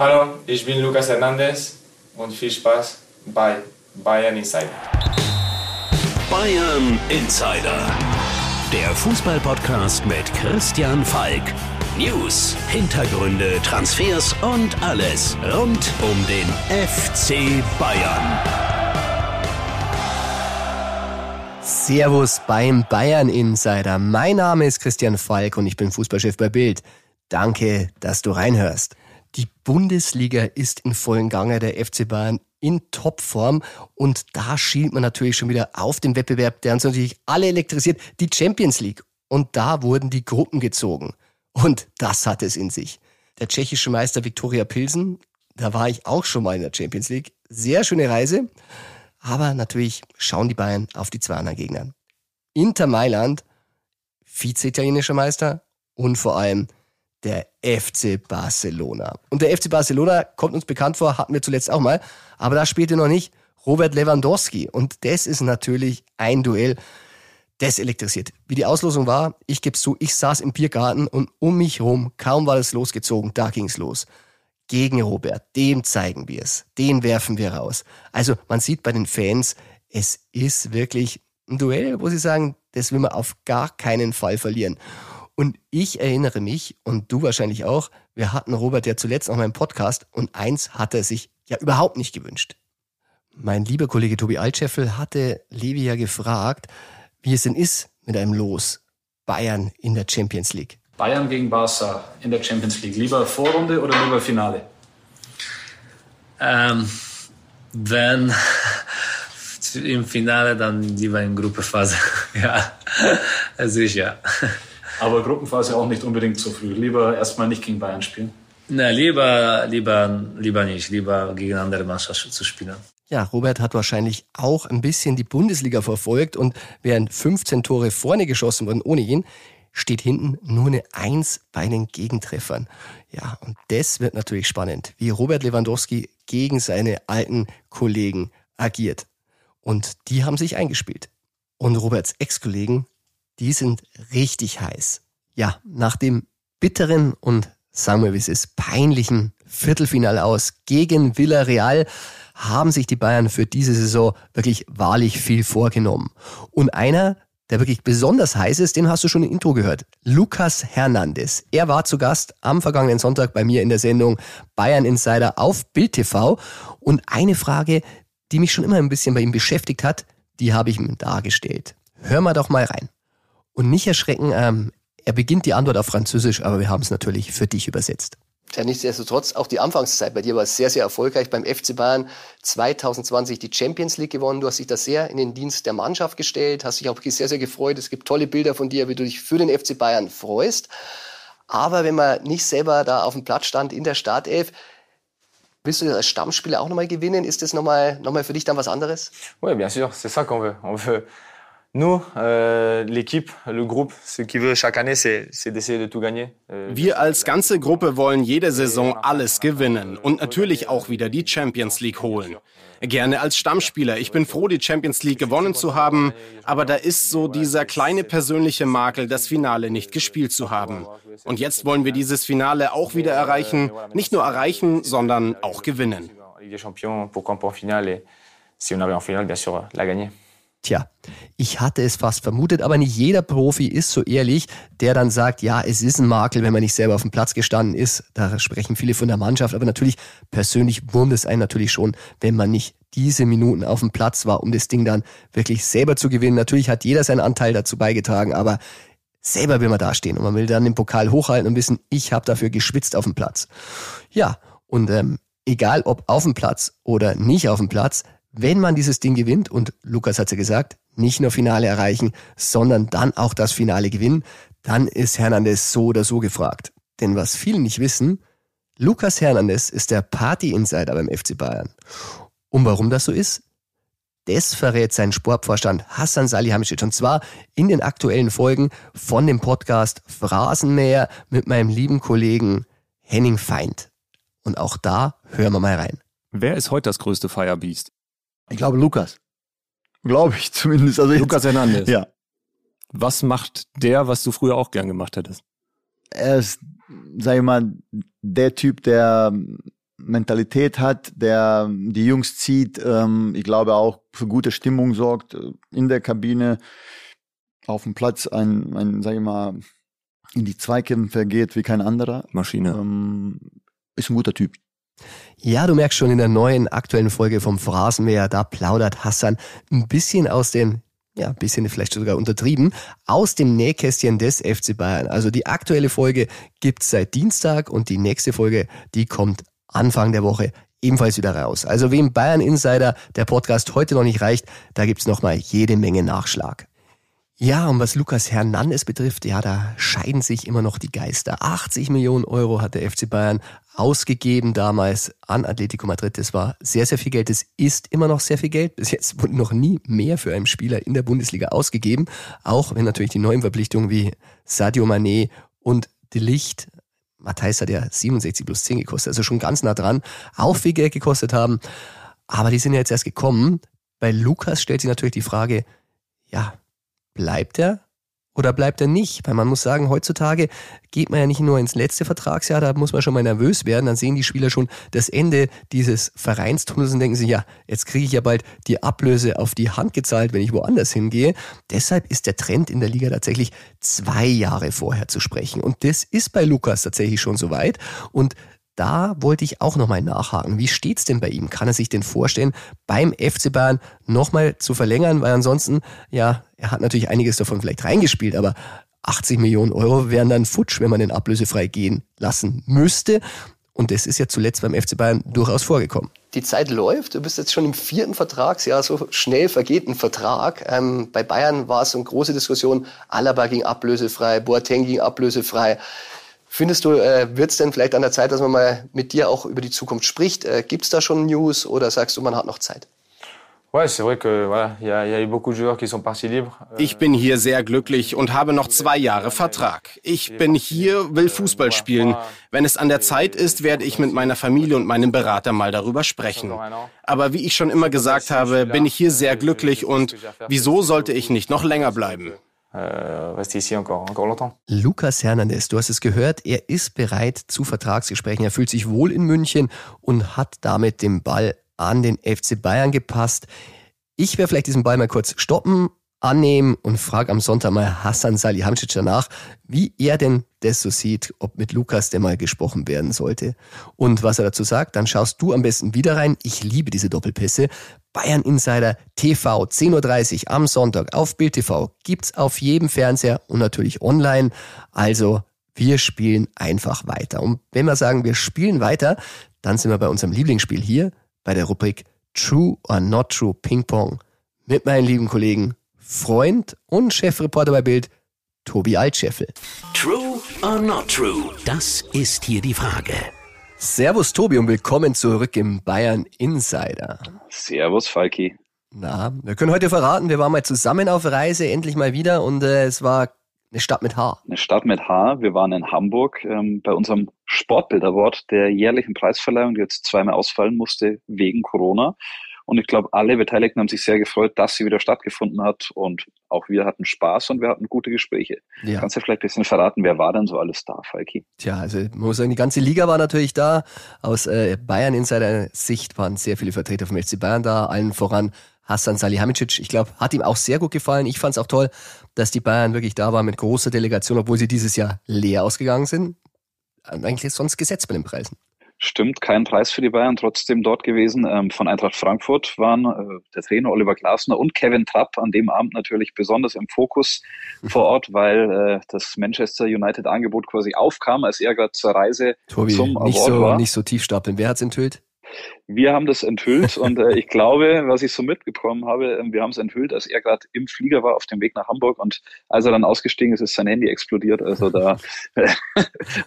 Hallo, ich bin Lucas Hernandez und viel Spaß bei Bayern Insider. Bayern Insider. Der Fußballpodcast mit Christian Falk. News, Hintergründe, Transfers und alles rund um den FC Bayern. Servus beim Bayern Insider. Mein Name ist Christian Falk und ich bin Fußballchef bei Bild. Danke, dass du reinhörst. Die Bundesliga ist in vollen Gange, der FC Bayern in Topform und da schielt man natürlich schon wieder auf den Wettbewerb, der uns natürlich alle elektrisiert, die Champions League. Und da wurden die Gruppen gezogen. Und das hat es in sich. Der tschechische Meister Viktoria Pilsen, da war ich auch schon mal in der Champions League. Sehr schöne Reise. Aber natürlich schauen die Bayern auf die zwei anderen Gegner. Inter Mailand, Vize-italienischer Meister und vor allem der FC Barcelona. Und der FC Barcelona kommt uns bekannt vor, hatten wir zuletzt auch mal, aber da spielte noch nicht Robert Lewandowski. Und das ist natürlich ein Duell, das elektrisiert. Wie die Auslosung war, ich gebe zu, ich saß im Biergarten und um mich herum, kaum war es losgezogen, da ging's los. Gegen Robert, dem zeigen wir es, den werfen wir raus. Also man sieht bei den Fans, es ist wirklich ein Duell, wo sie sagen, das will man auf gar keinen Fall verlieren. Und ich erinnere mich, und du wahrscheinlich auch, wir hatten Robert ja zuletzt auch mal im Podcast und eins hat er sich ja überhaupt nicht gewünscht. Mein lieber Kollege Tobi Altscheffel hatte Levi ja gefragt, wie es denn ist mit einem Los Bayern in der Champions League. Bayern gegen Barca in der Champions League. Lieber Vorrunde oder lieber Finale? Ähm, wenn im Finale, dann lieber in Gruppenphase. ja, sicher. Aber Gruppenphase auch nicht unbedingt zu früh. Lieber erstmal nicht gegen Bayern spielen. Na, lieber, lieber, lieber nicht. Lieber gegen andere Mannschaften zu spielen. Ja, Robert hat wahrscheinlich auch ein bisschen die Bundesliga verfolgt und während 15 Tore vorne geschossen wurden ohne ihn, steht hinten nur eine Eins bei den Gegentreffern. Ja, und das wird natürlich spannend, wie Robert Lewandowski gegen seine alten Kollegen agiert. Und die haben sich eingespielt. Und Roberts Ex-Kollegen die sind richtig heiß. Ja, nach dem bitteren und sagen wir wie es ist, peinlichen Viertelfinale aus gegen Villarreal haben sich die Bayern für diese Saison wirklich wahrlich viel vorgenommen. Und einer, der wirklich besonders heiß ist, den hast du schon im Intro gehört. Lukas Hernandez. Er war zu Gast am vergangenen Sonntag bei mir in der Sendung Bayern Insider auf Bild TV. Und eine Frage, die mich schon immer ein bisschen bei ihm beschäftigt hat, die habe ich ihm dargestellt. Hör mal doch mal rein. Und nicht erschrecken, ähm, er beginnt die Antwort auf Französisch, aber wir haben es natürlich für dich übersetzt. Ja, nichtsdestotrotz, auch die Anfangszeit bei dir war sehr, sehr erfolgreich. Beim FC Bayern 2020 die Champions League gewonnen. Du hast dich da sehr in den Dienst der Mannschaft gestellt, hast dich auch sehr, sehr gefreut. Es gibt tolle Bilder von dir, wie du dich für den FC Bayern freust. Aber wenn man nicht selber da auf dem Platz stand in der Startelf, willst du das als Stammspieler auch nochmal gewinnen? Ist das nochmal noch mal für dich dann was anderes? Oui, bien sûr, c'est ça qu'on veut. On veut Nous, euh, l'équipe, le groupe, ce qui veut chaque année, c'est d'essayer de tout gagner. Euh, Wir als ganze Gruppe wollen jede Saison alles gewinnen und natürlich auch wieder die Champions League holen. Gerne als Stammspieler. Ich bin froh, die Champions League gewonnen zu haben, aber da ist so dieser kleine persönliche Makel, das Finale nicht gespielt zu haben. Und jetzt wollen wir dieses Finale auch wieder erreichen. Nicht nur erreichen, sondern auch gewinnen. Si on avait en finale, bien sûr, la gagner. Tja, ich hatte es fast vermutet, aber nicht jeder Profi ist so ehrlich, der dann sagt, ja, es ist ein Makel, wenn man nicht selber auf dem Platz gestanden ist. Da sprechen viele von der Mannschaft, aber natürlich persönlich wurmt es einen natürlich schon, wenn man nicht diese Minuten auf dem Platz war, um das Ding dann wirklich selber zu gewinnen. Natürlich hat jeder seinen Anteil dazu beigetragen, aber selber will man dastehen und man will dann den Pokal hochhalten und wissen, ich habe dafür geschwitzt auf dem Platz. Ja, und ähm, egal ob auf dem Platz oder nicht auf dem Platz, wenn man dieses Ding gewinnt, und Lukas hat ja gesagt, nicht nur Finale erreichen, sondern dann auch das Finale gewinnen, dann ist Hernandez so oder so gefragt. Denn was viele nicht wissen, Lukas Hernandez ist der Party-Insider beim FC Bayern. Und warum das so ist? Das verrät sein Sportvorstand Hassan Salihamidzic und zwar in den aktuellen Folgen von dem Podcast Phrasenmäher mit meinem lieben Kollegen Henning Feind. Und auch da hören wir mal rein. Wer ist heute das größte Firebeast? Ich glaube Lukas. Glaube ich zumindest. Also Lukas Hernandez. Ja. Was macht der, was du früher auch gern gemacht hättest? Er ist, sag ich mal, der Typ, der Mentalität hat, der die Jungs zieht, ähm, ich glaube auch für gute Stimmung sorgt äh, in der Kabine, auf dem Platz ein, ein sag ich mal, in die Zweikämpfe geht wie kein anderer. Maschine. Ähm, ist ein guter Typ. Ja, du merkst schon in der neuen aktuellen Folge vom Phrasenmäher, da plaudert Hassan ein bisschen aus den, ja, ein bisschen vielleicht sogar untertrieben, aus dem Nähkästchen des FC Bayern. Also die aktuelle Folge gibt's seit Dienstag und die nächste Folge, die kommt Anfang der Woche ebenfalls wieder raus. Also wem Bayern Insider der Podcast heute noch nicht reicht, da gibt's noch mal jede Menge Nachschlag. Ja, und was Lukas Hernandez betrifft, ja, da scheiden sich immer noch die Geister. 80 Millionen Euro hat der FC Bayern ausgegeben damals an Atletico Madrid. Das war sehr, sehr viel Geld. Das ist immer noch sehr viel Geld. Bis jetzt wurde noch nie mehr für einen Spieler in der Bundesliga ausgegeben. Auch wenn natürlich die neuen Verpflichtungen wie Sadio Mané und De Licht, Matthijs hat ja 67 plus 10 gekostet, also schon ganz nah dran, auch viel Geld gekostet haben. Aber die sind ja jetzt erst gekommen. Bei Lukas stellt sich natürlich die Frage, ja, bleibt er oder bleibt er nicht? Weil man muss sagen, heutzutage geht man ja nicht nur ins letzte Vertragsjahr, da muss man schon mal nervös werden. Dann sehen die Spieler schon das Ende dieses Vereinstunnels und denken sich, ja, jetzt kriege ich ja bald die Ablöse auf die Hand gezahlt, wenn ich woanders hingehe. Deshalb ist der Trend in der Liga tatsächlich zwei Jahre vorher zu sprechen. Und das ist bei Lukas tatsächlich schon soweit. Und da wollte ich auch nochmal nachhaken. Wie steht's denn bei ihm? Kann er sich denn vorstellen, beim FC Bayern nochmal zu verlängern? Weil ansonsten, ja, er hat natürlich einiges davon vielleicht reingespielt, aber 80 Millionen Euro wären dann futsch, wenn man den ablösefrei gehen lassen müsste. Und das ist ja zuletzt beim FC Bayern durchaus vorgekommen. Die Zeit läuft. Du bist jetzt schon im vierten Vertragsjahr. So schnell vergeht ein Vertrag. Ähm, bei Bayern war es so eine große Diskussion. Alaba ging ablösefrei, Boateng ging ablösefrei. Findest du, äh, wird es denn vielleicht an der Zeit, dass man mal mit dir auch über die Zukunft spricht? Äh, Gibt es da schon News oder sagst du, man hat noch Zeit? Ich bin hier sehr glücklich und habe noch zwei Jahre Vertrag. Ich bin hier, will Fußball spielen. Wenn es an der Zeit ist, werde ich mit meiner Familie und meinem Berater mal darüber sprechen. Aber wie ich schon immer gesagt habe, bin ich hier sehr glücklich und wieso sollte ich nicht noch länger bleiben? Rester ici encore, encore longtemps. Lukas Hernandez, du hast es gehört, er ist bereit zu Vertragsgesprächen. Er fühlt sich wohl in München und hat damit den Ball an den FC Bayern gepasst. Ich werde vielleicht diesen Ball mal kurz stoppen, annehmen und frage am Sonntag mal Hassan Salihamidzic danach, wie er denn das so sieht, ob mit Lukas denn mal gesprochen werden sollte. Und was er dazu sagt, dann schaust du am besten wieder rein. Ich liebe diese Doppelpässe. Bayern Insider TV 10.30 Uhr am Sonntag auf Bild TV gibt's auf jedem Fernseher und natürlich online. Also wir spielen einfach weiter. Und wenn wir sagen, wir spielen weiter, dann sind wir bei unserem Lieblingsspiel hier bei der Rubrik True or Not True Ping Pong mit meinen lieben Kollegen Freund und Chefreporter bei Bild Tobi Altscheffel. True or not true? Das ist hier die Frage. Servus Tobi und willkommen zurück im Bayern Insider. Servus Falki. Na, wir können heute verraten, wir waren mal zusammen auf Reise, endlich mal wieder und äh, es war eine Stadt mit H. Eine Stadt mit H. Wir waren in Hamburg ähm, bei unserem Sportbild Award, der jährlichen Preisverleihung, die jetzt zweimal ausfallen musste wegen Corona. Und ich glaube, alle Beteiligten haben sich sehr gefreut, dass sie wieder stattgefunden hat. Und auch wir hatten Spaß und wir hatten gute Gespräche. Ja. Kannst du vielleicht ein bisschen verraten, wer war denn so alles da, Falki? Tja, also man muss sagen, die ganze Liga war natürlich da. Aus äh, Bayern in seiner Sicht waren sehr viele Vertreter vom FC Bayern da, allen voran Hassan Salihamidzic. Ich glaube, hat ihm auch sehr gut gefallen. Ich fand es auch toll, dass die Bayern wirklich da waren mit großer Delegation, obwohl sie dieses Jahr leer ausgegangen sind. Eigentlich ist sonst Gesetz bei den Preisen. Stimmt, kein Preis für die Bayern, trotzdem dort gewesen. Ähm, von Eintracht Frankfurt waren äh, der Trainer Oliver Glasner und Kevin Trapp an dem Abend natürlich besonders im Fokus mhm. vor Ort, weil äh, das Manchester United Angebot quasi aufkam, als er gerade zur Reise Tobi, zum nicht Award so, war. Nicht so tief stapeln. Wer hat's enthüllt? Wir haben das enthüllt und äh, ich glaube, was ich so mitbekommen habe, äh, wir haben es enthüllt, als er gerade im Flieger war auf dem Weg nach Hamburg und als er dann ausgestiegen ist, ist sein Handy explodiert. Also da äh,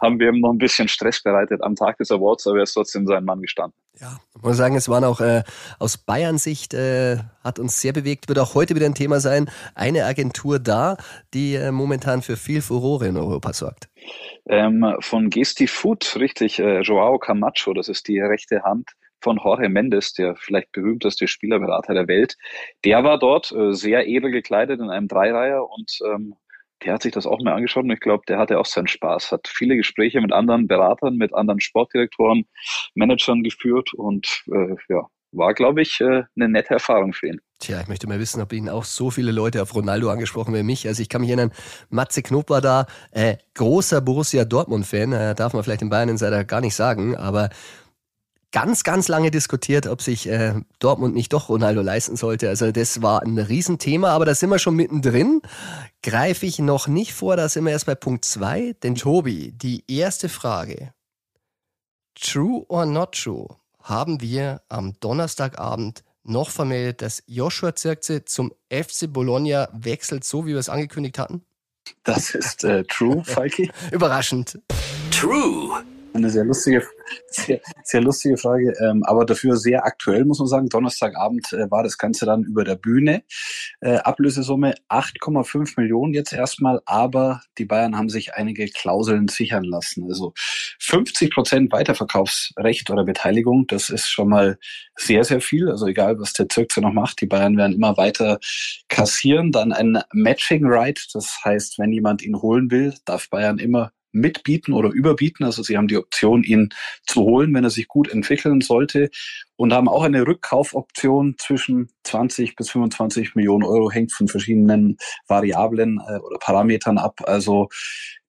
haben wir ihm noch ein bisschen Stress bereitet am Tag des Awards, aber er ist trotzdem sein Mann gestanden. Ja, ich muss sagen, es waren auch äh, aus Bayern-Sicht, äh, hat uns sehr bewegt, wird auch heute wieder ein Thema sein, eine Agentur da, die äh, momentan für viel Furore in Europa sorgt. Ähm, von Gesti Food, richtig, äh, Joao Camacho, das ist die rechte Hand von Jorge Mendes, der vielleicht berühmteste Spielerberater der Welt. Der war dort äh, sehr edel gekleidet in einem Dreireiher und ähm, der hat sich das auch mal angeschaut und ich glaube, der hatte auch seinen Spaß, hat viele Gespräche mit anderen Beratern, mit anderen Sportdirektoren, Managern geführt und äh, ja, war, glaube ich, äh, eine nette Erfahrung für ihn. Tja, ich möchte mal wissen, ob Ihnen auch so viele Leute auf Ronaldo angesprochen wie mich. Also ich kann mich erinnern, Matze Knob war da, äh, großer Borussia Dortmund-Fan, äh, darf man vielleicht in Bayern Insider gar nicht sagen, aber ganz, ganz lange diskutiert, ob sich äh, Dortmund nicht doch Ronaldo leisten sollte. Also das war ein Riesenthema, aber da sind wir schon mittendrin. Greife ich noch nicht vor, da sind wir erst bei Punkt zwei. Denn Tobi, die erste Frage. True or not true? Haben wir am Donnerstagabend noch vermeldet, dass Joshua Zirkze zum FC Bologna wechselt, so wie wir es angekündigt hatten? Das ist äh, true, Falki. Überraschend. True. Eine sehr lustige, sehr, sehr lustige Frage, ähm, aber dafür sehr aktuell, muss man sagen. Donnerstagabend äh, war das Ganze dann über der Bühne. Äh, Ablösesumme 8,5 Millionen jetzt erstmal, aber die Bayern haben sich einige Klauseln sichern lassen. Also 50 Prozent Weiterverkaufsrecht oder Beteiligung, das ist schon mal sehr, sehr viel. Also egal, was der Zirkse noch macht, die Bayern werden immer weiter kassieren. Dann ein Matching Right, das heißt, wenn jemand ihn holen will, darf Bayern immer mitbieten oder überbieten. Also sie haben die Option, ihn zu holen, wenn er sich gut entwickeln sollte und haben auch eine Rückkaufoption zwischen 20 bis 25 Millionen Euro, hängt von verschiedenen Variablen äh, oder Parametern ab. Also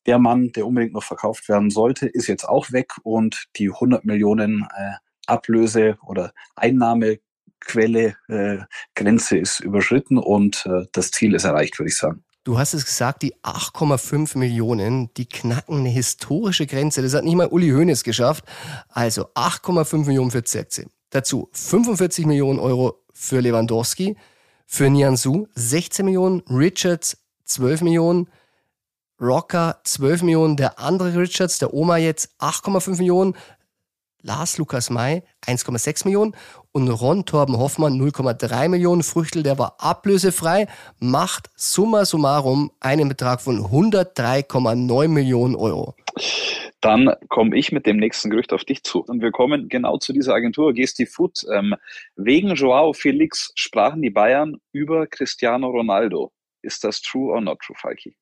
der Mann, der unbedingt noch verkauft werden sollte, ist jetzt auch weg und die 100 Millionen äh, Ablöse oder Einnahmequelle, äh, Grenze ist überschritten und äh, das Ziel ist erreicht, würde ich sagen. Du hast es gesagt, die 8,5 Millionen, die knacken eine historische Grenze. Das hat nicht mal Uli Hoeneß geschafft. Also 8,5 Millionen für Zirkze. Dazu 45 Millionen Euro für Lewandowski, für Nianzou 16 Millionen, Richards 12 Millionen, Rocker 12 Millionen, der andere Richards, der Oma jetzt 8,5 Millionen, Lars Lukas May 1,6 Millionen und Ron Torben Hoffmann 0,3 Millionen. Früchtel, der war ablösefrei, macht summa summarum einen Betrag von 103,9 Millionen Euro. Dann komme ich mit dem nächsten Gerücht auf dich zu. Und wir kommen genau zu dieser Agentur, Gesti Food. Ähm, wegen Joao Felix sprachen die Bayern über Cristiano Ronaldo. Ist das true or not true, Falki?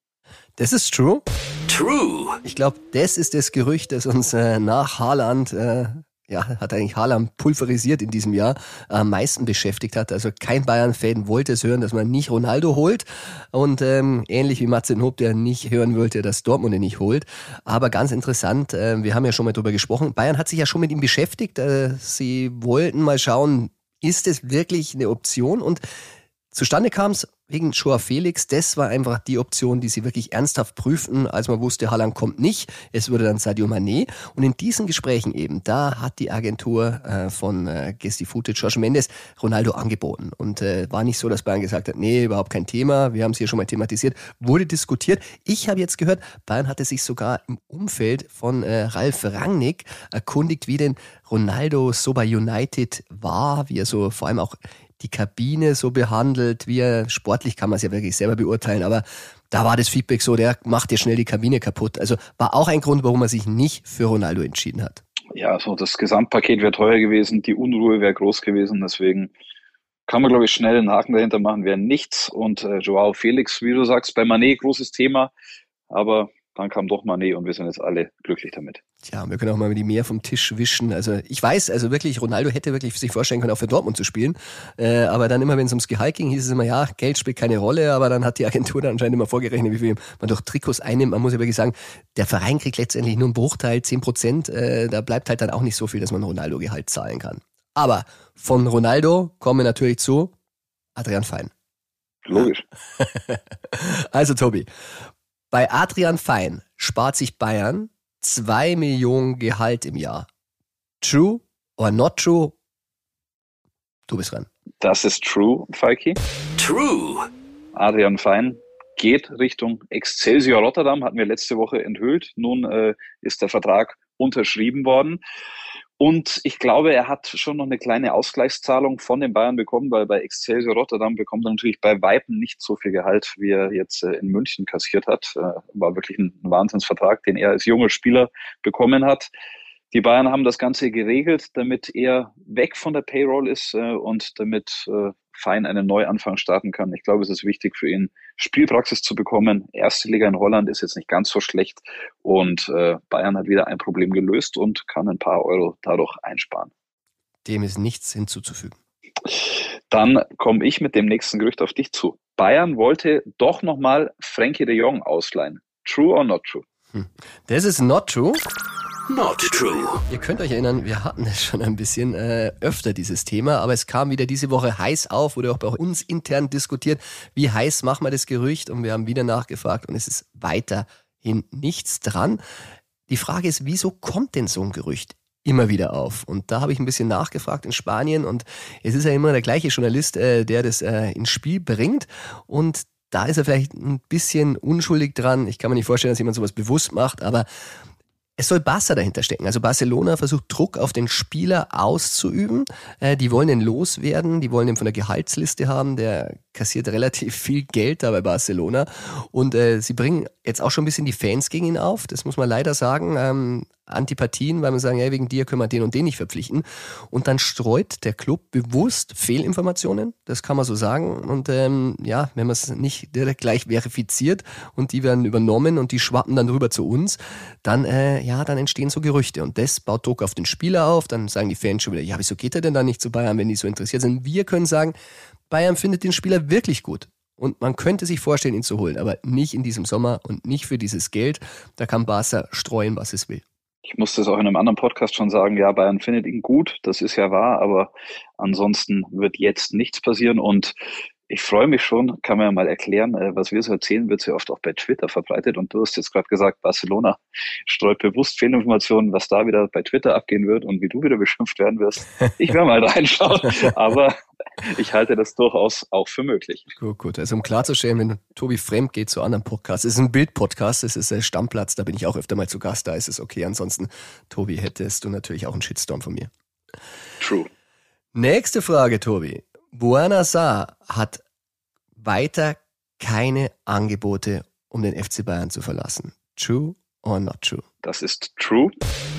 Das ist true. True. Ich glaube, das ist das Gerücht, das uns äh, nach Haaland, äh, ja, hat eigentlich Haaland pulverisiert in diesem Jahr, am meisten beschäftigt hat. Also kein Bayern-Fan wollte es hören, dass man nicht Ronaldo holt. Und ähm, ähnlich wie Martin Hopp, der nicht hören wollte, dass Dortmund ihn nicht holt. Aber ganz interessant, äh, wir haben ja schon mal drüber gesprochen, Bayern hat sich ja schon mit ihm beschäftigt. Äh, sie wollten mal schauen, ist es wirklich eine Option? Und Zustande kam es wegen Joa Felix. Das war einfach die Option, die sie wirklich ernsthaft prüften, als man wusste, Haaland kommt nicht. Es wurde dann Sadio Mané. Und in diesen Gesprächen eben, da hat die Agentur äh, von äh, Gesti Footage, George Mendes, Ronaldo angeboten. Und äh, war nicht so, dass Bayern gesagt hat, nee, überhaupt kein Thema. Wir haben es hier schon mal thematisiert. Wurde diskutiert. Ich habe jetzt gehört, Bayern hatte sich sogar im Umfeld von äh, Ralf Rangnick erkundigt, wie denn Ronaldo so bei United war, wie er so vor allem auch die Kabine so behandelt, wie er sportlich kann man es ja wirklich selber beurteilen, aber da war das Feedback so, der macht dir schnell die Kabine kaputt. Also war auch ein Grund, warum er sich nicht für Ronaldo entschieden hat. Ja, so das Gesamtpaket wäre teuer gewesen, die Unruhe wäre groß gewesen, deswegen kann man, glaube ich, schnell einen Haken dahinter machen, wäre nichts. Und äh, Joao Felix, wie du sagst, bei Manet großes Thema, aber dann kam doch Mané und wir sind jetzt alle glücklich damit. Tja, wir können auch mal die mehr vom Tisch wischen. Also ich weiß, also wirklich, Ronaldo hätte wirklich sich vorstellen können, auch für Dortmund zu spielen. Äh, aber dann immer, wenn es ums Gehalt ging, hieß es immer, ja, Geld spielt keine Rolle, aber dann hat die Agentur dann anscheinend immer vorgerechnet, wie viel man durch Trikots einnimmt. Man muss ja wirklich sagen, der Verein kriegt letztendlich nur einen Bruchteil, 10 Prozent. Äh, da bleibt halt dann auch nicht so viel, dass man Ronaldo-Gehalt zahlen kann. Aber von Ronaldo kommen wir natürlich zu Adrian Fein. Logisch. also Tobi, bei Adrian Fein spart sich Bayern 2 Millionen Gehalt im Jahr. True or not true? Du bist dran. Das ist true, Falki. True. Adrian Fein geht Richtung Excelsior Rotterdam, hatten wir letzte Woche enthüllt. Nun äh, ist der Vertrag unterschrieben worden. Und ich glaube, er hat schon noch eine kleine Ausgleichszahlung von den Bayern bekommen, weil bei Excelsior Rotterdam bekommt er natürlich bei Weitem nicht so viel Gehalt, wie er jetzt äh, in München kassiert hat. Äh, war wirklich ein Wahnsinnsvertrag, den er als junger Spieler bekommen hat. Die Bayern haben das Ganze geregelt, damit er weg von der Payroll ist äh, und damit fein einen Neuanfang starten kann. Ich glaube, es ist wichtig für ihn, Spielpraxis zu bekommen. Erste Liga in Holland ist jetzt nicht ganz so schlecht und äh, Bayern hat wieder ein Problem gelöst und kann ein paar Euro dadurch einsparen. Dem ist nichts hinzuzufügen. Dann komme ich mit dem nächsten Gerücht auf dich zu. Bayern wollte doch nochmal Frankie de Jong ausleihen. True or not true? Hm. Das ist not true. Not true. Ihr könnt euch erinnern, wir hatten es schon ein bisschen äh, öfter, dieses Thema, aber es kam wieder diese Woche heiß auf, wurde auch bei uns intern diskutiert, wie heiß machen wir das Gerücht und wir haben wieder nachgefragt und es ist weiterhin nichts dran. Die Frage ist, wieso kommt denn so ein Gerücht immer wieder auf? Und da habe ich ein bisschen nachgefragt in Spanien und es ist ja immer der gleiche Journalist, äh, der das äh, ins Spiel bringt und da ist er vielleicht ein bisschen unschuldig dran. Ich kann mir nicht vorstellen, dass jemand sowas bewusst macht, aber es soll Barca dahinter stecken. Also Barcelona versucht Druck auf den Spieler auszuüben. Äh, die wollen ihn loswerden, die wollen ihn von der Gehaltsliste haben. Der kassiert relativ viel Geld da bei Barcelona. Und äh, sie bringen jetzt auch schon ein bisschen die Fans gegen ihn auf. Das muss man leider sagen. Ähm, Antipathien, weil man sagen, ja, wegen dir können wir den und den nicht verpflichten. Und dann streut der Club bewusst Fehlinformationen, das kann man so sagen. Und ähm, ja, wenn man es nicht direkt gleich verifiziert und die werden übernommen und die schwappen dann rüber zu uns, dann, äh, ja, dann entstehen so Gerüchte. Und das baut Druck auf den Spieler auf. Dann sagen die Fans schon wieder, ja, wieso geht er denn da nicht zu Bayern, wenn die so interessiert sind? Wir können sagen, Bayern findet den Spieler wirklich gut. Und man könnte sich vorstellen, ihn zu holen, aber nicht in diesem Sommer und nicht für dieses Geld. Da kann Barca streuen, was es will. Ich musste es auch in einem anderen Podcast schon sagen, ja, Bayern findet ihn gut, das ist ja wahr, aber ansonsten wird jetzt nichts passieren und ich freue mich schon, kann man ja mal erklären, äh, was wir so erzählen, wird sehr oft auch bei Twitter verbreitet. Und du hast jetzt gerade gesagt, Barcelona streut bewusst Fehlinformationen, was da wieder bei Twitter abgehen wird und wie du wieder beschimpft werden wirst. Ich werde mal reinschauen, aber ich halte das durchaus auch für möglich. Gut, gut. Also um klarzustellen, wenn Tobi fremd geht zu anderen Podcasts, es ist ein Bild-Podcast, es ist der Stammplatz, da bin ich auch öfter mal zu Gast, da ist es okay. Ansonsten, Tobi, hättest du natürlich auch einen Shitstorm von mir. True. Nächste Frage, Tobi. Buena Saar hat weiter keine Angebote, um den FC Bayern zu verlassen. True or not true? Das ist true.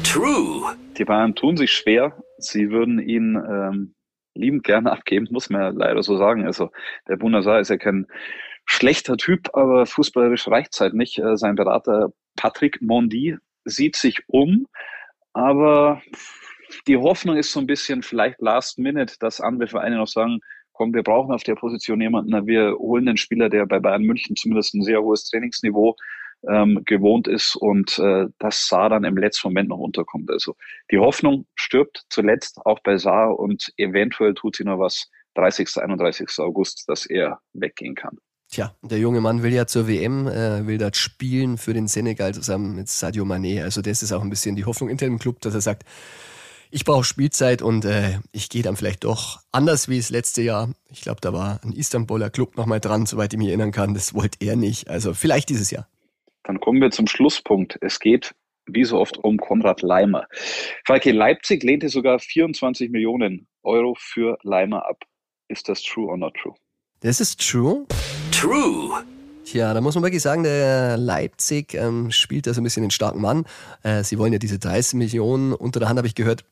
True. Die Bayern tun sich schwer. Sie würden ihn ähm, liebend gerne abgeben, muss man ja leider so sagen. Also der Bunasar ist ja kein schlechter Typ, aber fußballerisch reicht es halt nicht. Äh, sein Berater Patrick Mondi sieht sich um, aber die Hoffnung ist so ein bisschen vielleicht last minute, dass andere Vereine noch sagen, komm, wir brauchen auf der Position jemanden, wir holen einen Spieler, der bei Bayern München zumindest ein sehr hohes Trainingsniveau ähm, gewohnt ist und äh, dass Saar dann im letzten Moment noch unterkommt. Also die Hoffnung stirbt zuletzt auch bei Saar und eventuell tut sie noch was 30. 31. August, dass er weggehen kann. Tja, der junge Mann will ja zur WM, äh, will dort spielen für den Senegal zusammen mit Sadio Mané. Also das ist auch ein bisschen die Hoffnung intern im Club, dass er sagt, ich brauche Spielzeit und äh, ich gehe dann vielleicht doch anders wie das letzte Jahr. Ich glaube, da war ein Istanbuler Club nochmal dran, soweit ich mich erinnern kann. Das wollte er nicht. Also vielleicht dieses Jahr. Dann kommen wir zum Schlusspunkt. Es geht wie so oft um Konrad Leimer. Falke Leipzig lehnte sogar 24 Millionen Euro für Leimer ab. Ist das true or not true? Das ist true. True. Tja, da muss man wirklich sagen, der Leipzig ähm, spielt da so ein bisschen den starken Mann. Äh, sie wollen ja diese 30 Millionen. Unter der Hand habe ich gehört,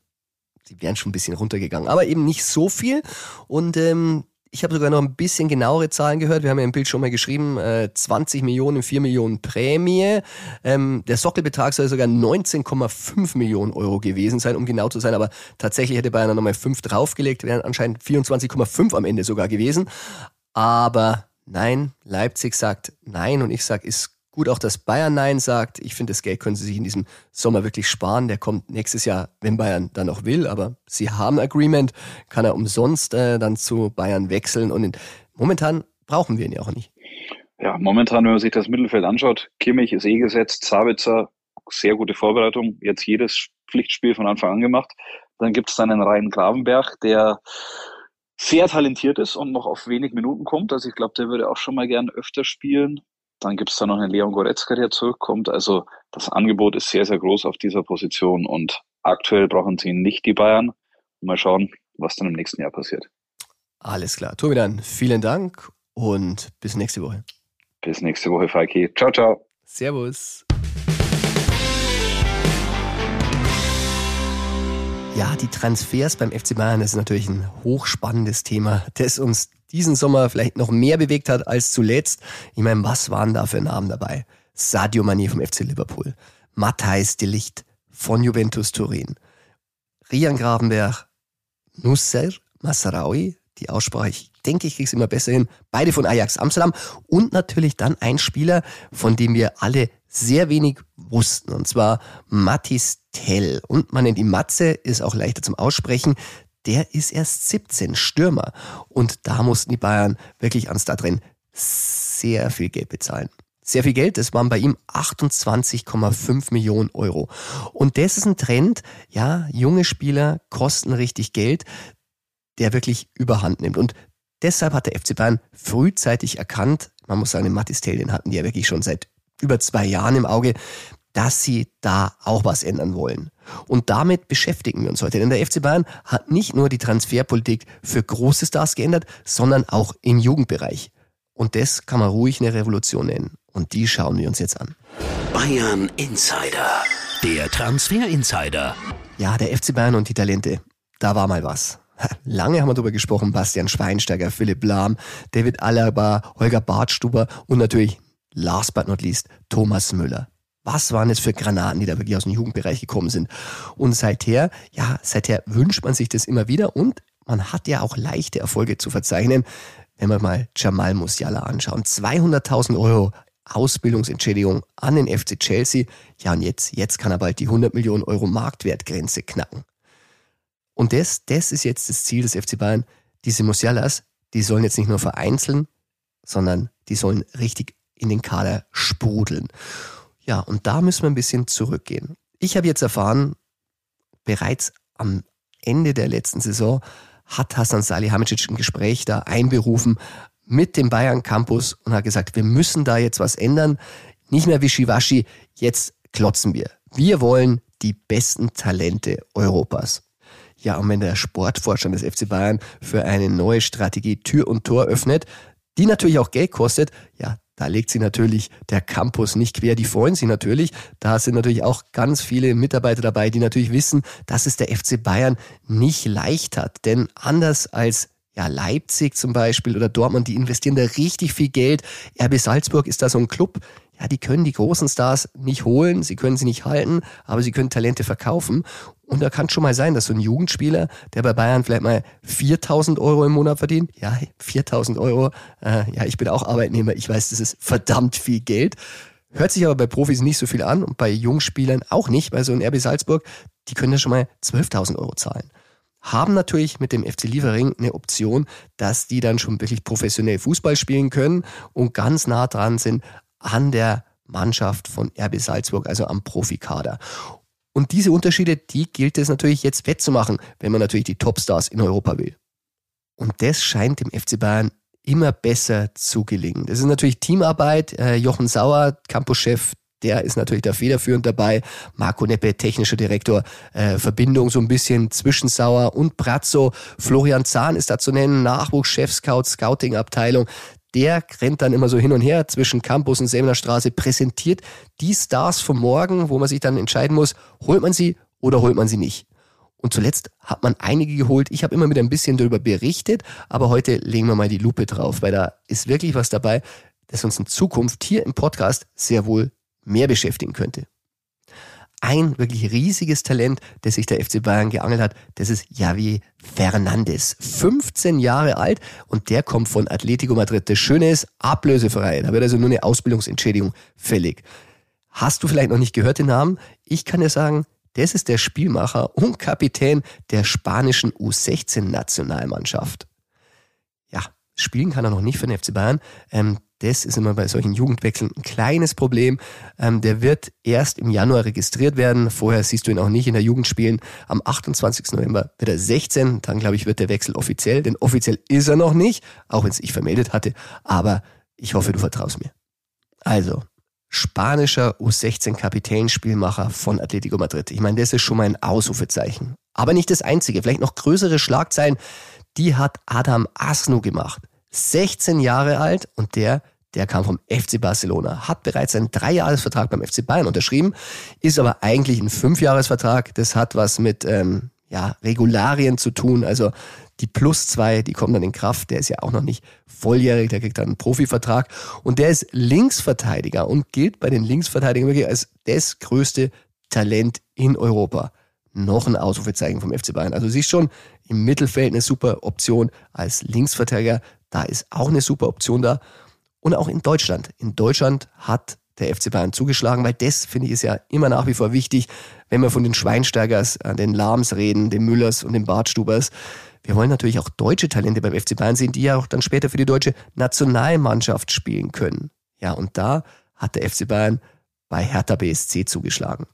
die wären schon ein bisschen runtergegangen, aber eben nicht so viel. Und ähm, ich habe sogar noch ein bisschen genauere Zahlen gehört. Wir haben ja im Bild schon mal geschrieben, äh, 20 Millionen, 4 Millionen Prämie. Ähm, der Sockelbetrag soll sogar 19,5 Millionen Euro gewesen sein, um genau zu sein. Aber tatsächlich hätte Bayern nochmal 5 draufgelegt, wären anscheinend 24,5 am Ende sogar gewesen. Aber nein, Leipzig sagt nein und ich sage, ist Gut auch, dass Bayern Nein sagt. Ich finde, das Geld können sie sich in diesem Sommer wirklich sparen. Der kommt nächstes Jahr, wenn Bayern dann noch will. Aber sie haben Agreement, kann er umsonst äh, dann zu Bayern wechseln. Und in, momentan brauchen wir ihn ja auch nicht. Ja, momentan, wenn man sich das Mittelfeld anschaut, Kimmich ist eh gesetzt, Sabitzer, sehr gute Vorbereitung, jetzt jedes Pflichtspiel von Anfang an gemacht. Dann gibt es dann einen Rhein Gravenberg, der sehr talentiert ist und noch auf wenig Minuten kommt. Also ich glaube, der würde auch schon mal gern öfter spielen. Dann gibt es da noch einen Leon Goretzka, der zurückkommt. Also das Angebot ist sehr, sehr groß auf dieser Position und aktuell brauchen sie nicht die Bayern. Mal schauen, was dann im nächsten Jahr passiert. Alles klar. Tobi, dann vielen Dank und bis nächste Woche. Bis nächste Woche, Falki. Ciao, ciao. Servus. Ja, die Transfers beim FC Bayern ist natürlich ein hochspannendes Thema, das uns diesen Sommer vielleicht noch mehr bewegt hat als zuletzt. Ich meine, was waren da für Namen dabei? Sadio Mane vom FC Liverpool, Matthijs de Licht von Juventus Turin, Rian Gravenberg, Nusser Masraoui, die Aussprache, ich denke, ich kriege es immer besser hin, beide von Ajax Amsterdam und natürlich dann ein Spieler, von dem wir alle sehr wenig wussten, und zwar Mathis Tell. Und man nennt ihn Matze, ist auch leichter zum Aussprechen. Der ist erst 17, Stürmer. Und da mussten die Bayern wirklich ans da drin sehr viel Geld bezahlen. Sehr viel Geld, das waren bei ihm 28,5 Millionen Euro. Und das ist ein Trend, ja, junge Spieler kosten richtig Geld, der wirklich überhand nimmt. Und deshalb hat der FC Bayern frühzeitig erkannt, man muss sagen, den Mathis Tell, den hatten die ja wirklich schon seit über zwei Jahren im Auge, dass sie da auch was ändern wollen. Und damit beschäftigen wir uns heute. Denn der FC Bayern hat nicht nur die Transferpolitik für große Stars geändert, sondern auch im Jugendbereich. Und das kann man ruhig eine Revolution nennen. Und die schauen wir uns jetzt an. Bayern Insider. Der Transfer Insider. Ja, der FC Bayern und die Talente. Da war mal was. Lange haben wir darüber gesprochen. Bastian Schweinsteiger, Philipp Lahm, David Alaba, Holger Bartstuber und natürlich last but not least Thomas Müller. Was waren es für Granaten, die da wirklich aus dem Jugendbereich gekommen sind? Und seither, ja, seither wünscht man sich das immer wieder und man hat ja auch leichte Erfolge zu verzeichnen, wenn wir mal Jamal Musiala anschauen. 200.000 Euro Ausbildungsentschädigung an den FC Chelsea. Ja, und jetzt, jetzt kann er bald die 100 Millionen Euro Marktwertgrenze knacken. Und das, das ist jetzt das Ziel des FC Bayern. Diese Musialas, die sollen jetzt nicht nur vereinzeln, sondern die sollen richtig in den Kader sprudeln. Ja, und da müssen wir ein bisschen zurückgehen. Ich habe jetzt erfahren, bereits am Ende der letzten Saison hat Hassan Salihamidzic ein Gespräch da einberufen mit dem Bayern Campus und hat gesagt, wir müssen da jetzt was ändern. Nicht mehr Wischiwaschi, jetzt klotzen wir. Wir wollen die besten Talente Europas. Ja, und wenn der Sportvorstand des FC Bayern für eine neue Strategie Tür und Tor öffnet, die natürlich auch Geld kostet, ja, da legt sie natürlich der Campus nicht quer. Die freuen sich natürlich. Da sind natürlich auch ganz viele Mitarbeiter dabei, die natürlich wissen, dass es der FC Bayern nicht leicht hat. Denn anders als ja, Leipzig zum Beispiel oder Dortmund, die investieren da richtig viel Geld. RB Salzburg ist da so ein Club, ja, die können die großen Stars nicht holen, sie können sie nicht halten, aber sie können Talente verkaufen. Und da kann schon mal sein, dass so ein Jugendspieler, der bei Bayern vielleicht mal 4000 Euro im Monat verdient, ja, 4000 Euro, äh, ja, ich bin auch Arbeitnehmer, ich weiß, das ist verdammt viel Geld. Hört sich aber bei Profis nicht so viel an und bei Jungspielern auch nicht, weil so ein RB Salzburg, die können ja schon mal 12.000 Euro zahlen haben natürlich mit dem FC Liefering eine Option, dass die dann schon wirklich professionell Fußball spielen können und ganz nah dran sind an der Mannschaft von RB Salzburg, also am Profikader. Und diese Unterschiede, die gilt es natürlich jetzt wettzumachen, wenn man natürlich die Topstars in Europa will. Und das scheint dem FC Bayern immer besser zu gelingen. Das ist natürlich Teamarbeit. Äh, Jochen Sauer, Campuschef der ist natürlich da federführend dabei. Marco Neppe, technischer Direktor, äh, Verbindung so ein bisschen zwischen Sauer und Brazzo. Florian Zahn ist da zu nennen, Nachwuchschef, Scout, Scouting-Abteilung. Der rennt dann immer so hin und her zwischen Campus und Säbener Straße, präsentiert die Stars vom Morgen, wo man sich dann entscheiden muss, holt man sie oder holt man sie nicht. Und zuletzt hat man einige geholt. Ich habe immer wieder ein bisschen darüber berichtet, aber heute legen wir mal die Lupe drauf, weil da ist wirklich was dabei, das uns in Zukunft hier im Podcast sehr wohl mehr beschäftigen könnte. Ein wirklich riesiges Talent, das sich der FC Bayern geangelt hat, das ist Javi Fernandes. 15 Jahre alt und der kommt von Atletico Madrid. Das Schöne ist, ablösefrei. Da wird also nur eine Ausbildungsentschädigung fällig. Hast du vielleicht noch nicht gehört den Namen? Ich kann dir sagen, das ist der Spielmacher und Kapitän der spanischen U16-Nationalmannschaft. Ja, spielen kann er noch nicht für den FC Bayern. Ähm, das ist immer bei solchen Jugendwechseln ein kleines Problem. Ähm, der wird erst im Januar registriert werden. Vorher siehst du ihn auch nicht in der Jugend spielen. Am 28. November wird er 16. Dann, glaube ich, wird der Wechsel offiziell. Denn offiziell ist er noch nicht, auch wenn es ich vermeldet hatte. Aber ich hoffe, du vertraust mir. Also, spanischer U16-Kapitänspielmacher von Atletico Madrid. Ich meine, das ist schon mal ein Ausrufezeichen. Aber nicht das einzige. Vielleicht noch größere Schlagzeilen. Die hat Adam Asno gemacht. 16 Jahre alt und der der kam vom FC Barcelona, hat bereits einen Dreijahresvertrag beim FC Bayern unterschrieben, ist aber eigentlich ein Fünfjahresvertrag. Das hat was mit ähm, ja, Regularien zu tun. Also die Plus zwei, die kommen dann in Kraft. Der ist ja auch noch nicht volljährig, der kriegt dann einen Profivertrag. Und der ist Linksverteidiger und gilt bei den Linksverteidigern wirklich als das größte Talent in Europa. Noch ein Ausrufezeichen vom FC Bayern. Also sie ist schon im Mittelfeld eine super Option als Linksverteidiger. Da ist auch eine super Option da. Und auch in Deutschland. In Deutschland hat der FC Bayern zugeschlagen, weil das, finde ich, ist ja immer nach wie vor wichtig, wenn wir von den Schweinsteigers, äh, den Lahms reden, den Müllers und den Bartstubers. Wir wollen natürlich auch deutsche Talente beim FC Bayern sehen, die ja auch dann später für die deutsche Nationalmannschaft spielen können. Ja, und da hat der FC Bayern bei Hertha BSC zugeschlagen.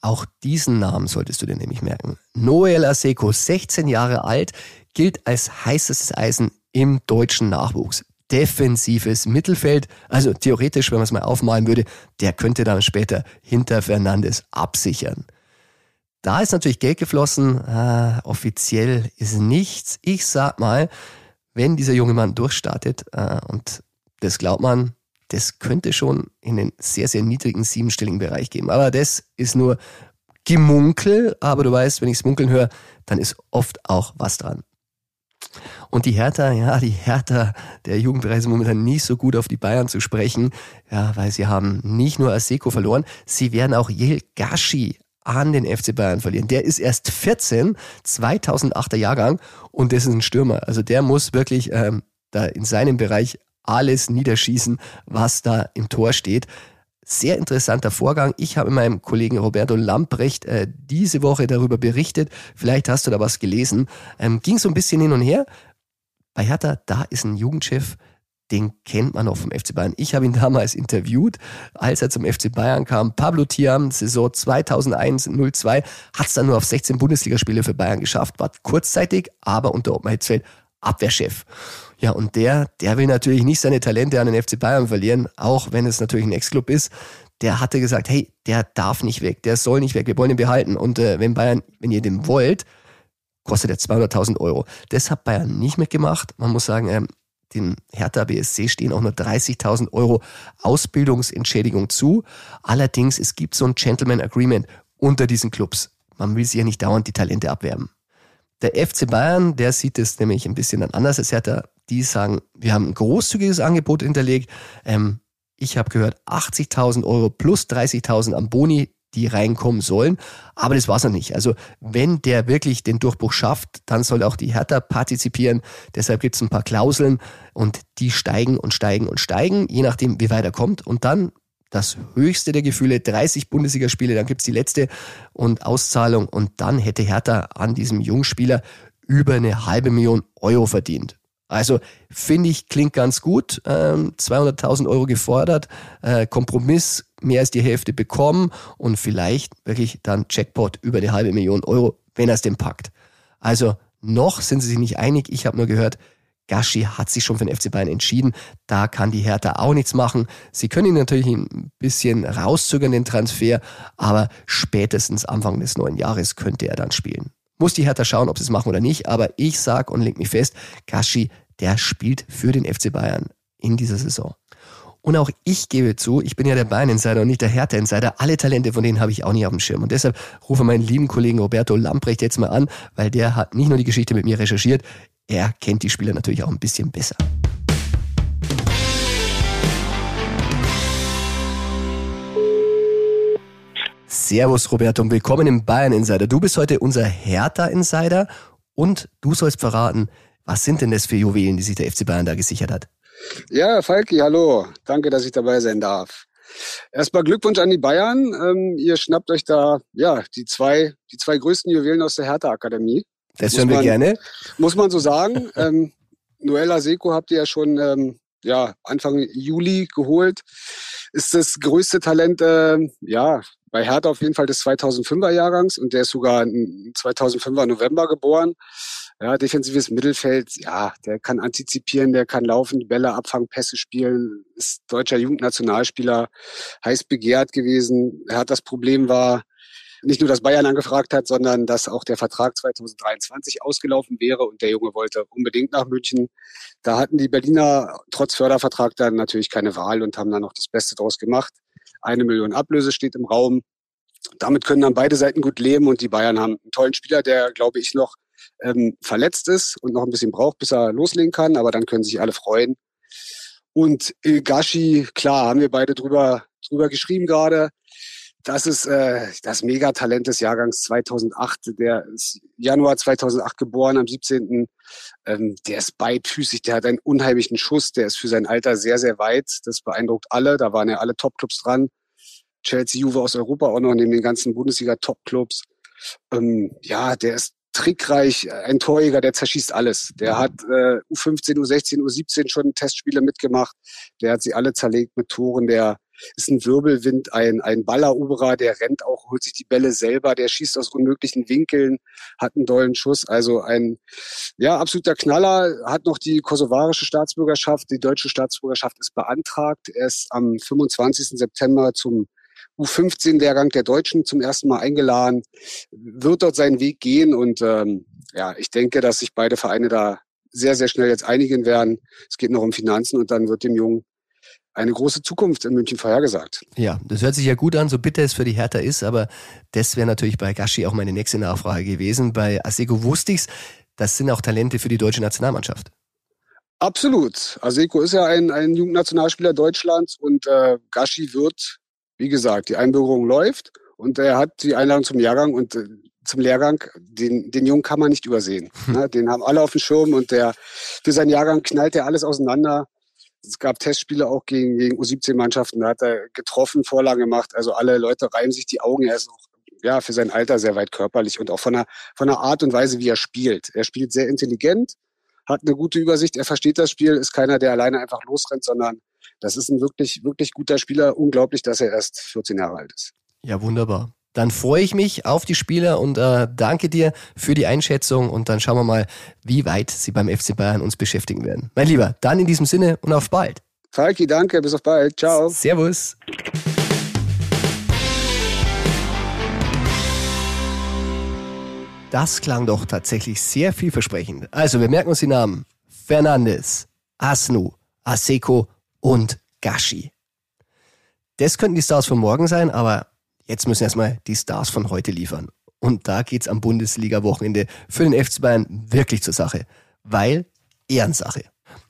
Auch diesen Namen solltest du dir nämlich merken. Noel Aseko, 16 Jahre alt, gilt als heißestes Eisen im deutschen Nachwuchs defensives Mittelfeld. Also theoretisch, wenn man es mal aufmalen würde, der könnte dann später hinter Fernandes absichern. Da ist natürlich Geld geflossen. Äh, offiziell ist nichts. Ich sag mal, wenn dieser junge Mann durchstartet, äh, und das glaubt man, das könnte schon in den sehr, sehr niedrigen siebenstelligen Bereich gehen. Aber das ist nur Gemunkel. Aber du weißt, wenn ich es munkeln höre, dann ist oft auch was dran. Und die Hertha, ja, die Hertha, der Jugendbereich ist momentan nicht so gut auf die Bayern zu sprechen, ja, weil sie haben nicht nur Aseko verloren, sie werden auch Yel Gashi an den FC Bayern verlieren. Der ist erst 14, 2008er Jahrgang und das ist ein Stürmer. Also der muss wirklich ähm, da in seinem Bereich alles niederschießen, was da im Tor steht. Sehr interessanter Vorgang. Ich habe mit meinem Kollegen Roberto Lamprecht äh, diese Woche darüber berichtet. Vielleicht hast du da was gelesen. Ähm, ging so ein bisschen hin und her. Bei Hertha, da ist ein Jugendchef, den kennt man auch vom FC Bayern. Ich habe ihn damals interviewt, als er zum FC Bayern kam. Pablo Thiam, Saison 2001-02, hat es dann nur auf 16 Bundesligaspiele für Bayern geschafft, war kurzzeitig, aber unter Ottmar Hitzfeld Abwehrchef. Ja, und der, der will natürlich nicht seine Talente an den FC Bayern verlieren, auch wenn es natürlich ein Ex-Club ist. Der hatte gesagt, hey, der darf nicht weg, der soll nicht weg, wir wollen ihn behalten. Und äh, wenn Bayern, wenn ihr den wollt, kostet er 200.000 Euro. Das hat Bayern nicht mitgemacht. Man muss sagen, ähm, den Hertha BSC stehen auch nur 30.000 Euro Ausbildungsentschädigung zu. Allerdings, es gibt so ein Gentleman Agreement unter diesen Clubs. Man will sie ja nicht dauernd die Talente abwerben. Der FC Bayern, der sieht es nämlich ein bisschen anders als Hertha. Die sagen, wir haben ein großzügiges Angebot hinterlegt. Ähm, ich habe gehört, 80.000 Euro plus 30.000 am Boni, die reinkommen sollen. Aber das war's noch nicht. Also wenn der wirklich den Durchbruch schafft, dann soll auch die Hertha partizipieren. Deshalb gibt's ein paar Klauseln und die steigen und steigen und steigen, je nachdem, wie weit er kommt. Und dann das höchste der Gefühle, 30 Bundesligaspiele, dann gibt's die letzte und Auszahlung und dann hätte Hertha an diesem Jungspieler über eine halbe Million Euro verdient. Also finde ich, klingt ganz gut. Ähm, 200.000 Euro gefordert, äh, Kompromiss mehr als die Hälfte bekommen und vielleicht wirklich dann Jackpot über die halbe Million Euro, wenn er es denn packt. Also noch sind sie sich nicht einig. Ich habe nur gehört, Gashi hat sich schon für den FC Bayern entschieden. Da kann die Hertha auch nichts machen. Sie können ihn natürlich ein bisschen rauszögern, den Transfer, aber spätestens Anfang des neuen Jahres könnte er dann spielen. Muss die Hertha schauen, ob sie es machen oder nicht, aber ich sag und leg mich fest, Gashi, der spielt für den FC Bayern in dieser Saison. Und auch ich gebe zu, ich bin ja der Bayern-Insider und nicht der Hertha-Insider. Alle Talente von denen habe ich auch nicht auf dem Schirm. Und deshalb rufe meinen lieben Kollegen Roberto Lamprecht jetzt mal an, weil der hat nicht nur die Geschichte mit mir recherchiert, er kennt die Spieler natürlich auch ein bisschen besser. Servus Roberto und willkommen im Bayern Insider. Du bist heute unser Hertha Insider und du sollst verraten, was sind denn das für Juwelen, die sich der FC Bayern da gesichert hat? Ja, Falki, hallo. Danke, dass ich dabei sein darf. Erstmal Glückwunsch an die Bayern. Ähm, ihr schnappt euch da ja die zwei, die zwei größten Juwelen aus der Hertha Akademie. Das hören wir man, gerne. Muss man so sagen. ähm, Noella Seko habt ihr ja schon ähm, ja, Anfang Juli geholt. Ist das größte Talent, äh, ja, bei Hertha auf jeden Fall des 2005er Jahrgangs und der ist sogar 2005er November geboren. Ja, defensives Mittelfeld, ja, der kann antizipieren, der kann laufen, Bälle abfangen, Pässe spielen, ist deutscher Jugendnationalspieler, heiß begehrt gewesen. Er hat das Problem war, nicht nur, dass Bayern angefragt hat, sondern dass auch der Vertrag 2023 ausgelaufen wäre und der Junge wollte unbedingt nach München. Da hatten die Berliner trotz Fördervertrag dann natürlich keine Wahl und haben dann noch das Beste draus gemacht. Eine Million Ablöse steht im Raum. damit können dann beide Seiten gut leben und die Bayern haben einen tollen Spieler, der, glaube ich, noch ähm, verletzt ist und noch ein bisschen braucht, bis er loslegen kann, aber dann können sich alle freuen. Und Gashi, klar, haben wir beide drüber, drüber geschrieben gerade. Das ist äh, das Megatalent des Jahrgangs 2008. Der ist Januar 2008 geboren, am 17. Ähm, der ist beidfüßig, der hat einen unheimlichen Schuss, der ist für sein Alter sehr, sehr weit. Das beeindruckt alle. Da waren ja alle Topclubs dran. Chelsea, Juve aus Europa auch noch neben den ganzen Bundesliga-Topclubs. Ähm, ja, der ist trickreich, ein Torjäger, der zerschießt alles. Der hat äh, U15, U16, U17 schon Testspiele mitgemacht. Der hat sie alle zerlegt mit Toren. Der ist ein Wirbelwind, ein, ein Balleroberer, der rennt auch, holt sich die Bälle selber, der schießt aus unmöglichen Winkeln, hat einen dollen Schuss. Also ein ja, absoluter Knaller, hat noch die kosovarische Staatsbürgerschaft, die deutsche Staatsbürgerschaft ist beantragt. Er ist am 25. September zum U15-Lehrgang der Deutschen zum ersten Mal eingeladen, wird dort seinen Weg gehen und ähm, ja, ich denke, dass sich beide Vereine da sehr, sehr schnell jetzt einigen werden. Es geht noch um Finanzen und dann wird dem Jungen eine große Zukunft in München vorhergesagt. Ja, das hört sich ja gut an, so bitter es für die Hertha ist, aber das wäre natürlich bei Gashi auch meine nächste Nachfrage gewesen. Bei Aseko wusste ich's, das sind auch Talente für die deutsche Nationalmannschaft. Absolut. Aseko ist ja ein, ein Jugendnationalspieler Deutschlands und äh, Gashi wird wie gesagt, die Einbürgerung läuft und er hat die Einladung zum Jahrgang und äh, zum Lehrgang, den, den Jungen kann man nicht übersehen. Ne? Den haben alle auf dem Schirm und der für seinen Jahrgang knallt er alles auseinander. Es gab Testspiele auch gegen, gegen U17-Mannschaften, da hat er getroffen, Vorlagen gemacht. Also alle Leute reiben sich die Augen. Er ist auch ja, für sein Alter sehr weit körperlich und auch von der, von der Art und Weise, wie er spielt. Er spielt sehr intelligent, hat eine gute Übersicht, er versteht das Spiel, ist keiner, der alleine einfach losrennt, sondern das ist ein wirklich, wirklich guter Spieler. Unglaublich, dass er erst 14 Jahre alt ist. Ja, wunderbar. Dann freue ich mich auf die Spieler und äh, danke dir für die Einschätzung und dann schauen wir mal, wie weit sie beim FC Bayern uns beschäftigen werden. Mein Lieber, dann in diesem Sinne und auf bald. Falki, danke, bis auf bald. Ciao. Servus. Das klang doch tatsächlich sehr vielversprechend. Also, wir merken uns die Namen. Fernandes, Asnu, Aseko und Gashi. Das könnten die Stars von morgen sein, aber jetzt müssen erstmal die Stars von heute liefern. Und da geht's am Bundesliga-Wochenende für den FC Bayern wirklich zur Sache. Weil Ehrensache.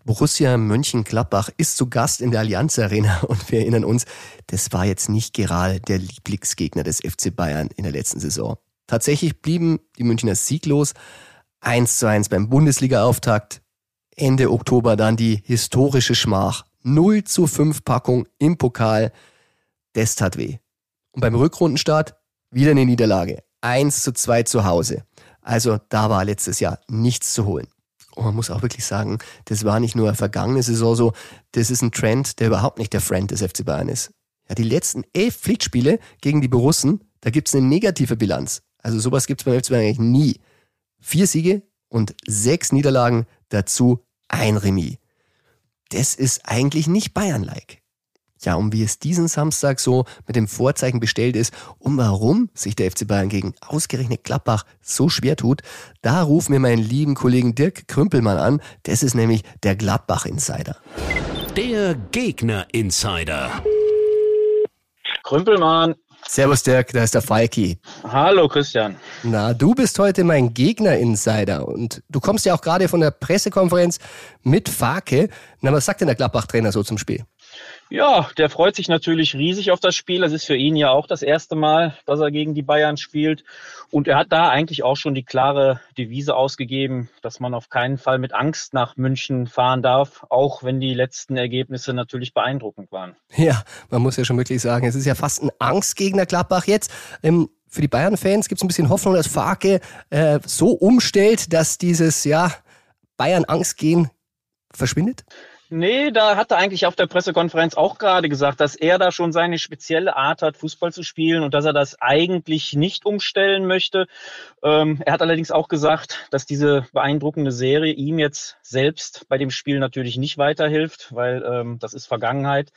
Borussia Mönchengladbach ist zu Gast in der Allianz Arena und wir erinnern uns, das war jetzt nicht gerade der Lieblingsgegner des FC Bayern in der letzten Saison. Tatsächlich blieben die Münchner sieglos. 1 zu 1 beim Bundesliga-Auftakt. Ende Oktober dann die historische Schmach 0 zu 5 Packung im Pokal. Das tat weh. Und beim Rückrundenstart wieder eine Niederlage. 1 zu 2 zu Hause. Also da war letztes Jahr nichts zu holen. Und man muss auch wirklich sagen, das war nicht nur vergangene Saison so, das ist ein Trend, der überhaupt nicht der Friend des FC Bayern ist. Ja, die letzten elf Pflichtspiele gegen die Borussen, da gibt's eine negative Bilanz. Also sowas gibt's beim FC Bayern eigentlich nie. Vier Siege und sechs Niederlagen, dazu ein Remis das ist eigentlich nicht Bayern-like. Ja, und wie es diesen Samstag so mit dem Vorzeichen bestellt ist und warum sich der FC Bayern gegen ausgerechnet Gladbach so schwer tut, da rufen wir meinen lieben Kollegen Dirk Krümpelmann an. Das ist nämlich der Gladbach-Insider. Der Gegner-Insider. Krümpelmann. Servus Dirk, da ist der Falki. Hallo Christian. Na, du bist heute mein Gegner-Insider und du kommst ja auch gerade von der Pressekonferenz mit Fake. Na, was sagt denn der Gladbach-Trainer so zum Spiel? Ja, der freut sich natürlich riesig auf das Spiel. Das ist für ihn ja auch das erste Mal, dass er gegen die Bayern spielt. Und er hat da eigentlich auch schon die klare Devise ausgegeben, dass man auf keinen Fall mit Angst nach München fahren darf, auch wenn die letzten Ergebnisse natürlich beeindruckend waren. Ja, man muss ja schon wirklich sagen, es ist ja fast ein Angstgegner Gladbach jetzt. Ähm, für die Bayern-Fans gibt es ein bisschen Hoffnung, dass Farke äh, so umstellt, dass dieses ja Bayern-Angstgehen verschwindet? Nee, da hat er eigentlich auf der Pressekonferenz auch gerade gesagt, dass er da schon seine spezielle Art hat, Fußball zu spielen und dass er das eigentlich nicht umstellen möchte. Ähm, er hat allerdings auch gesagt, dass diese beeindruckende Serie ihm jetzt selbst bei dem Spiel natürlich nicht weiterhilft, weil ähm, das ist Vergangenheit.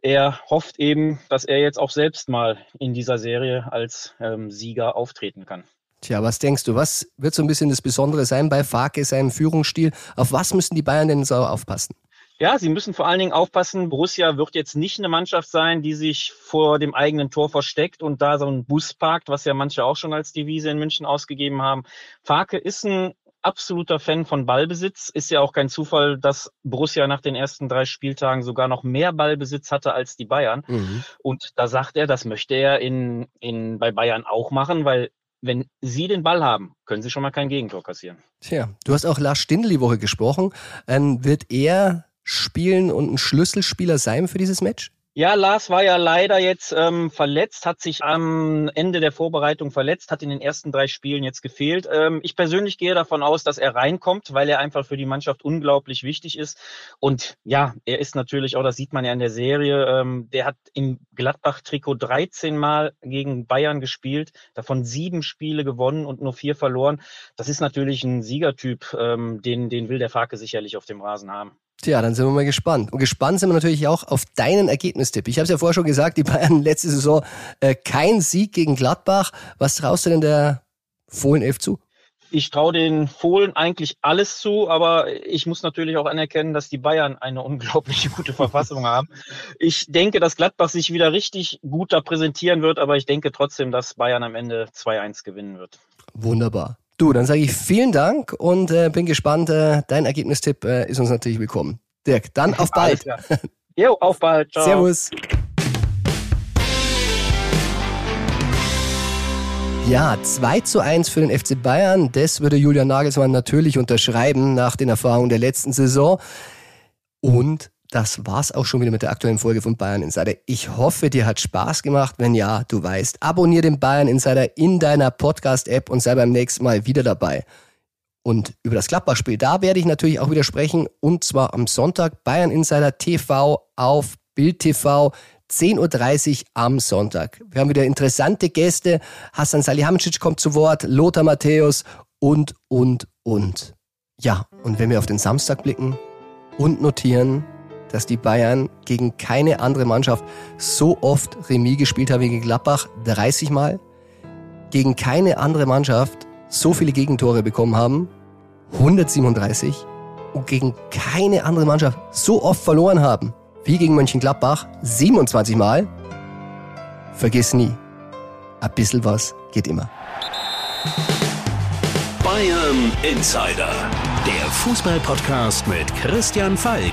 Er hofft eben, dass er jetzt auch selbst mal in dieser Serie als ähm, Sieger auftreten kann. Tja, was denkst du, was wird so ein bisschen das Besondere sein bei Farke, seinem Führungsstil? Auf was müssen die Bayern denn so aufpassen? Ja, sie müssen vor allen Dingen aufpassen. Borussia wird jetzt nicht eine Mannschaft sein, die sich vor dem eigenen Tor versteckt und da so einen Bus parkt, was ja manche auch schon als Devise in München ausgegeben haben. Farke ist ein absoluter Fan von Ballbesitz. Ist ja auch kein Zufall, dass Borussia nach den ersten drei Spieltagen sogar noch mehr Ballbesitz hatte als die Bayern. Mhm. Und da sagt er, das möchte er in, in, bei Bayern auch machen, weil wenn Sie den Ball haben, können Sie schon mal kein Gegentor kassieren. Tja, du hast auch Lars Stindl die Woche gesprochen. Ähm, wird er spielen und ein Schlüsselspieler sein für dieses Match? Ja, Lars war ja leider jetzt ähm, verletzt, hat sich am Ende der Vorbereitung verletzt, hat in den ersten drei Spielen jetzt gefehlt. Ähm, ich persönlich gehe davon aus, dass er reinkommt, weil er einfach für die Mannschaft unglaublich wichtig ist. Und ja, er ist natürlich auch, das sieht man ja in der Serie, ähm, der hat im Gladbach-Trikot 13 Mal gegen Bayern gespielt, davon sieben Spiele gewonnen und nur vier verloren. Das ist natürlich ein Siegertyp, ähm, den, den will der Fake sicherlich auf dem Rasen haben. Tja, dann sind wir mal gespannt. Und gespannt sind wir natürlich auch auf deinen Ergebnistipp. Ich habe es ja vorher schon gesagt, die Bayern letzte Saison äh, kein Sieg gegen Gladbach. Was traust du denn der Fohlen 11 zu? Ich traue den Fohlen eigentlich alles zu, aber ich muss natürlich auch anerkennen, dass die Bayern eine unglaubliche gute Verfassung haben. Ich denke, dass Gladbach sich wieder richtig gut da präsentieren wird, aber ich denke trotzdem, dass Bayern am Ende 2-1 gewinnen wird. Wunderbar. Du, dann sage ich vielen Dank und äh, bin gespannt. Äh, dein Ergebnistipp äh, ist uns natürlich willkommen. Dirk, dann auf bald. Jo, auf bald. Ciao. Servus. Ja, 2 zu 1 für den FC Bayern. Das würde Julian Nagelsmann natürlich unterschreiben nach den Erfahrungen der letzten Saison. Und das war's auch schon wieder mit der aktuellen Folge von Bayern Insider. Ich hoffe, dir hat Spaß gemacht. Wenn ja, du weißt, abonnier den Bayern Insider in deiner Podcast-App und sei beim nächsten Mal wieder dabei. Und über das Gladbach-Spiel, da werde ich natürlich auch wieder sprechen. Und zwar am Sonntag Bayern Insider TV auf Bild TV. 10.30 Uhr am Sonntag. Wir haben wieder interessante Gäste. Hassan Salihamidzic kommt zu Wort, Lothar Matthäus und, und, und. Ja, und wenn wir auf den Samstag blicken und notieren, dass die Bayern gegen keine andere Mannschaft so oft Remis gespielt haben wie gegen Gladbach, 30 Mal. Gegen keine andere Mannschaft so viele Gegentore bekommen haben, 137. Und gegen keine andere Mannschaft so oft verloren haben wie gegen Mönchengladbach, 27 Mal. Vergiss nie, ein bisschen was geht immer. Bayern Insider, der Fußballpodcast mit Christian Falk.